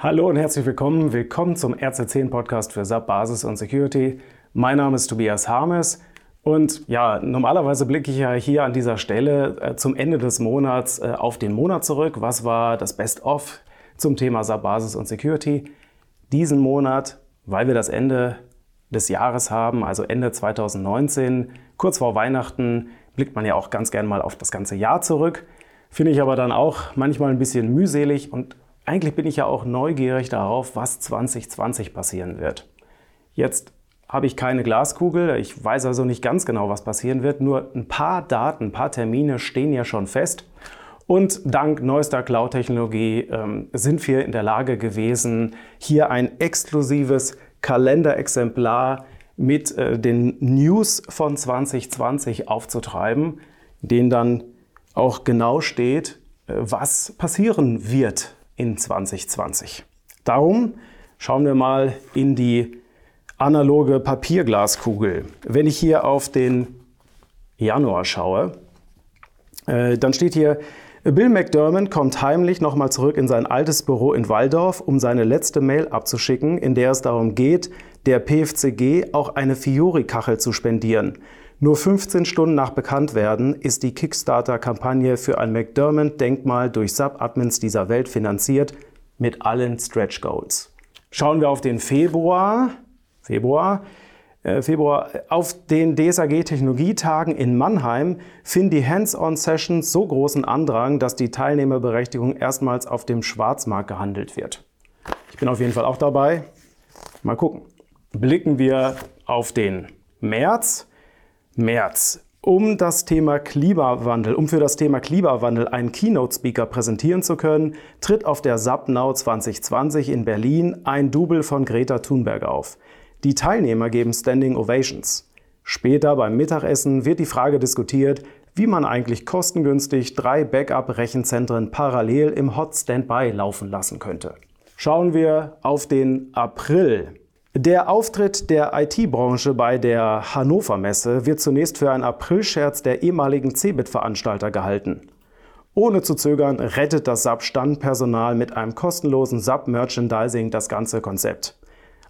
Hallo und herzlich willkommen. Willkommen zum RC10 Podcast für SAP Basis und Security. Mein Name ist Tobias Harmes und ja, normalerweise blicke ich ja hier an dieser Stelle äh, zum Ende des Monats äh, auf den Monat zurück. Was war das Best-of zum Thema SAP Basis und Security? Diesen Monat, weil wir das Ende des Jahres haben, also Ende 2019, kurz vor Weihnachten, blickt man ja auch ganz gern mal auf das ganze Jahr zurück. Finde ich aber dann auch manchmal ein bisschen mühselig und eigentlich bin ich ja auch neugierig darauf, was 2020 passieren wird. Jetzt habe ich keine Glaskugel, ich weiß also nicht ganz genau, was passieren wird, nur ein paar Daten, ein paar Termine stehen ja schon fest. Und dank neuester Cloud-Technologie ähm, sind wir in der Lage gewesen, hier ein exklusives Kalenderexemplar mit äh, den News von 2020 aufzutreiben, in denen dann auch genau steht, äh, was passieren wird in 2020. Darum schauen wir mal in die analoge Papierglaskugel. Wenn ich hier auf den Januar schaue, äh, dann steht hier, Bill McDermott kommt heimlich nochmal zurück in sein altes Büro in Waldorf, um seine letzte Mail abzuschicken, in der es darum geht, der PFCG auch eine Fiori-Kachel zu spendieren. Nur 15 Stunden nach Bekanntwerden ist die Kickstarter-Kampagne für ein McDermott-Denkmal durch Sub-Admins dieser Welt finanziert, mit allen Stretch Goals. Schauen wir auf den Februar. Februar. Äh, Februar. Auf den DSAG-Technologietagen in Mannheim finden die Hands-on-Sessions so großen Andrang, dass die Teilnehmerberechtigung erstmals auf dem Schwarzmarkt gehandelt wird. Ich bin auf jeden Fall auch dabei. Mal gucken. Blicken wir auf den März. März. Um das Thema Klimawandel, um für das Thema Klimawandel einen Keynote-Speaker präsentieren zu können, tritt auf der SAPNOW 2020 in Berlin ein Double von Greta Thunberg auf. Die Teilnehmer geben Standing Ovations. Später beim Mittagessen wird die Frage diskutiert, wie man eigentlich kostengünstig drei Backup-Rechenzentren parallel im Hot Standby laufen lassen könnte. Schauen wir auf den April. Der Auftritt der IT-Branche bei der Hannover Messe wird zunächst für einen Aprilscherz der ehemaligen Cebit-Veranstalter gehalten. Ohne zu zögern rettet das SAP-Standpersonal mit einem kostenlosen SAP-Merchandising das ganze Konzept.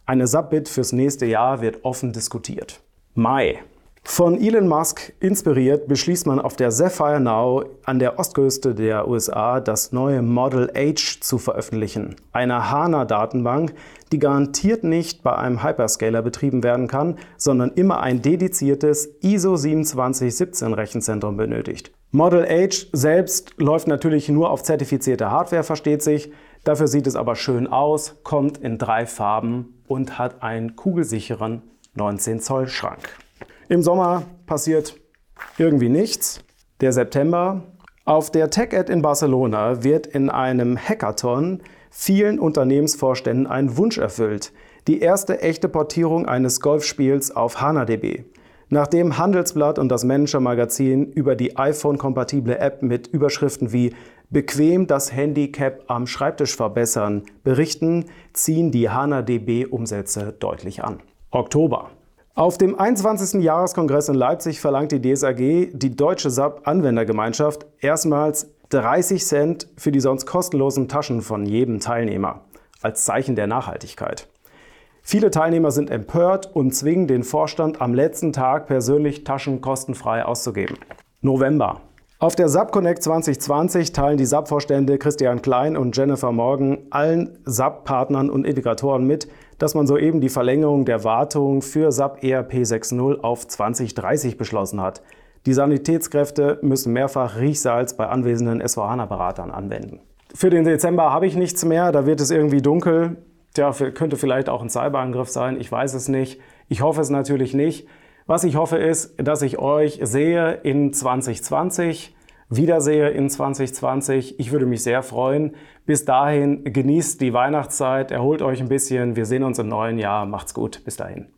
Eine SAP-Bit fürs nächste Jahr wird offen diskutiert. Mai. Von Elon Musk inspiriert beschließt man auf der Sapphire Now an der Ostküste der USA das neue Model H zu veröffentlichen, eine HANA-Datenbank, die garantiert nicht bei einem Hyperscaler betrieben werden kann, sondern immer ein dediziertes ISO 2717 Rechenzentrum benötigt. Model H selbst läuft natürlich nur auf zertifizierte Hardware, versteht sich. Dafür sieht es aber schön aus, kommt in drei Farben und hat einen kugelsicheren 19 Zoll Schrank. Im Sommer passiert irgendwie nichts. Der September. Auf der TechEd in Barcelona wird in einem Hackathon vielen Unternehmensvorständen ein Wunsch erfüllt. Die erste echte Portierung eines Golfspiels auf HANADB. Nachdem Handelsblatt und das Manager Magazin über die iPhone-kompatible App mit Überschriften wie Bequem das Handicap am Schreibtisch verbessern berichten, ziehen die HANADB-Umsätze deutlich an. Oktober. Auf dem 21. Jahreskongress in Leipzig verlangt die DSAG, die deutsche SAP-Anwendergemeinschaft, erstmals 30 Cent für die sonst kostenlosen Taschen von jedem Teilnehmer, als Zeichen der Nachhaltigkeit. Viele Teilnehmer sind empört und zwingen den Vorstand am letzten Tag persönlich Taschen kostenfrei auszugeben. November. Auf der SAP Connect 2020 teilen die SAP-Vorstände Christian Klein und Jennifer Morgan allen SAP-Partnern und Integratoren mit, dass man soeben die Verlängerung der Wartung für SAP ERP 6.0 auf 2030 beschlossen hat. Die Sanitätskräfte müssen mehrfach Riechsalz bei anwesenden SVHANA-Beratern anwenden. Für den Dezember habe ich nichts mehr, da wird es irgendwie dunkel. Tja, könnte vielleicht auch ein Cyberangriff sein, ich weiß es nicht. Ich hoffe es natürlich nicht. Was ich hoffe ist, dass ich euch sehe in 2020, wiedersehe in 2020. Ich würde mich sehr freuen. Bis dahin genießt die Weihnachtszeit, erholt euch ein bisschen. Wir sehen uns im neuen Jahr. Macht's gut. Bis dahin.